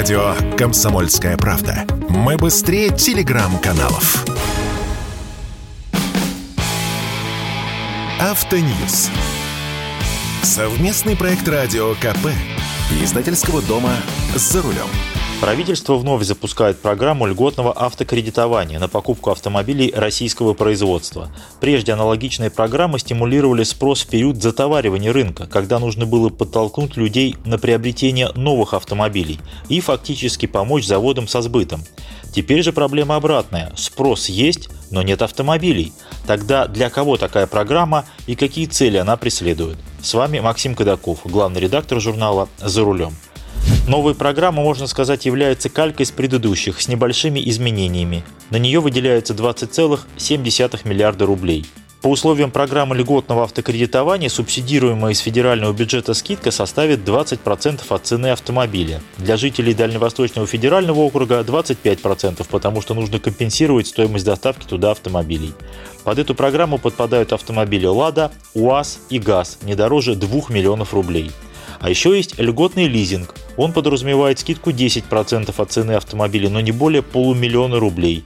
Радио «Комсомольская правда». Мы быстрее телеграм-каналов. Автоньюз. Совместный проект радио КП. Издательского дома «За рулем». Правительство вновь запускает программу льготного автокредитования на покупку автомобилей российского производства. Прежде аналогичные программы стимулировали спрос в период затоваривания рынка, когда нужно было подтолкнуть людей на приобретение новых автомобилей и фактически помочь заводам со сбытом. Теперь же проблема обратная. Спрос есть, но нет автомобилей. Тогда для кого такая программа и какие цели она преследует? С вами Максим Кадаков, главный редактор журнала «За рулем». Новая программа, можно сказать, является калькой с предыдущих, с небольшими изменениями. На нее выделяется 20,7 миллиарда рублей. По условиям программы льготного автокредитования субсидируемая из федерального бюджета скидка составит 20% от цены автомобиля. Для жителей Дальневосточного федерального округа 25%, потому что нужно компенсировать стоимость доставки туда автомобилей. Под эту программу подпадают автомобили «Лада», «УАЗ» и «ГАЗ» не дороже 2 миллионов рублей. А еще есть льготный лизинг. Он подразумевает скидку 10% от цены автомобиля, но не более полумиллиона рублей.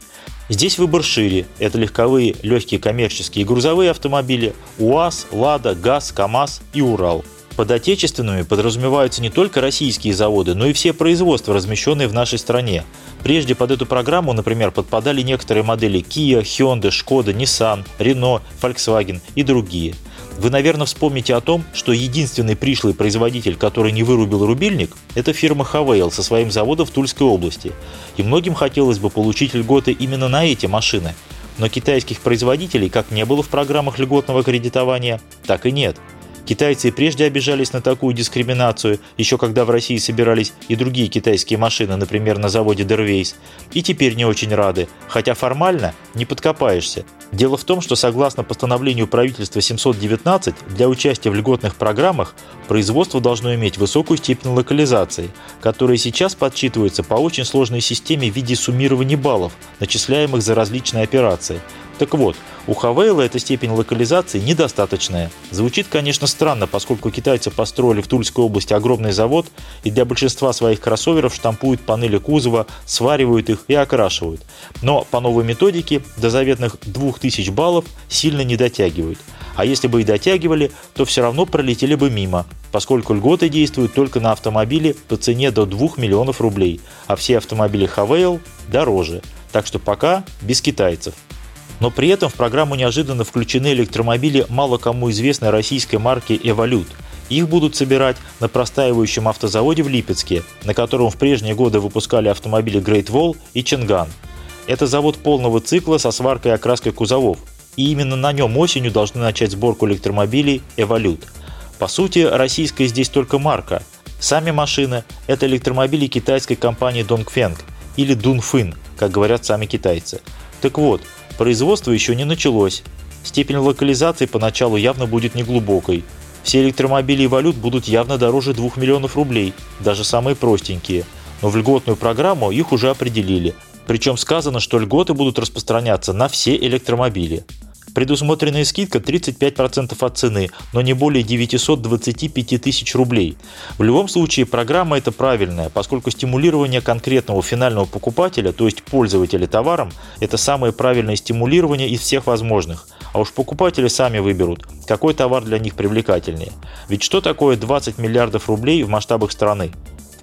Здесь выбор шире. Это легковые, легкие коммерческие и грузовые автомобили УАЗ, Лада, ГАЗ, КАМАЗ и Урал. Под отечественными подразумеваются не только российские заводы, но и все производства, размещенные в нашей стране. Прежде под эту программу, например, подпадали некоторые модели Kia, Hyundai, Skoda, Nissan, Renault, Volkswagen и другие – вы, наверное, вспомните о том, что единственный пришлый производитель, который не вырубил рубильник, это фирма Хавейл со своим заводом в Тульской области. И многим хотелось бы получить льготы именно на эти машины. Но китайских производителей как не было в программах льготного кредитования, так и нет – Китайцы прежде обижались на такую дискриминацию, еще когда в России собирались и другие китайские машины, например, на заводе Дервейс, и теперь не очень рады, хотя формально не подкопаешься. Дело в том, что согласно постановлению правительства 719, для участия в льготных программах производство должно иметь высокую степень локализации, которая сейчас подсчитывается по очень сложной системе в виде суммирования баллов, начисляемых за различные операции – так вот, у Хавейла эта степень локализации недостаточная. Звучит, конечно, странно, поскольку китайцы построили в Тульской области огромный завод и для большинства своих кроссоверов штампуют панели кузова, сваривают их и окрашивают. Но по новой методике до заветных 2000 баллов сильно не дотягивают. А если бы и дотягивали, то все равно пролетели бы мимо, поскольку льготы действуют только на автомобили по цене до 2 миллионов рублей, а все автомобили Хавейл дороже. Так что пока без китайцев. Но при этом в программу неожиданно включены электромобили мало кому известной российской марки «Эволют». Их будут собирать на простаивающем автозаводе в Липецке, на котором в прежние годы выпускали автомобили Great Wall и Ченган. Это завод полного цикла со сваркой и окраской кузовов. И именно на нем осенью должны начать сборку электромобилей «Эволют». По сути, российская здесь только марка. Сами машины – это электромобили китайской компании Dongfeng или Dunfin, как говорят сами китайцы. Так вот, Производство еще не началось. Степень локализации поначалу явно будет неглубокой. Все электромобили и валют будут явно дороже 2 миллионов рублей, даже самые простенькие. Но в льготную программу их уже определили. Причем сказано, что льготы будут распространяться на все электромобили. Предусмотренная скидка 35% от цены, но не более 925 тысяч рублей. В любом случае программа это правильная, поскольку стимулирование конкретного финального покупателя, то есть пользователя товаром, это самое правильное стимулирование из всех возможных. А уж покупатели сами выберут, какой товар для них привлекательнее. Ведь что такое 20 миллиардов рублей в масштабах страны?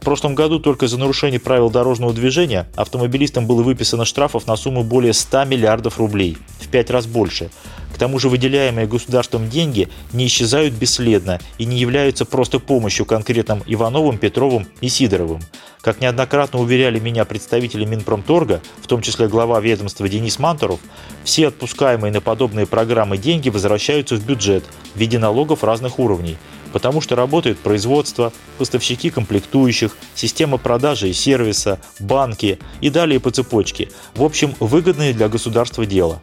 В прошлом году только за нарушение правил дорожного движения автомобилистам было выписано штрафов на сумму более 100 миллиардов рублей, 5 раз больше. К тому же выделяемые государством деньги не исчезают бесследно и не являются просто помощью конкретным Ивановым, Петровым и Сидоровым. Как неоднократно уверяли меня представители Минпромторга, в том числе глава ведомства Денис Мантуров, все отпускаемые на подобные программы деньги возвращаются в бюджет в виде налогов разных уровней – потому что работает производство, поставщики комплектующих, система продажи и сервиса, банки и далее по цепочке. В общем, выгодное для государства дело.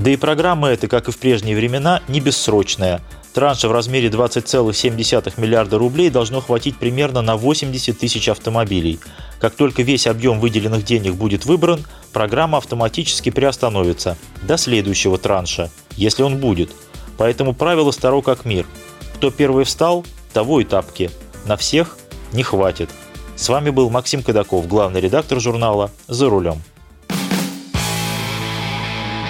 Да и программа эта, как и в прежние времена, не бессрочная. Транша в размере 20,7 миллиарда рублей должно хватить примерно на 80 тысяч автомобилей. Как только весь объем выделенных денег будет выбран, программа автоматически приостановится до следующего транша, если он будет. Поэтому правило старо как мир – кто первый встал, того и тапки. На всех не хватит. С вами был Максим Кадаков, главный редактор журнала «За рулем».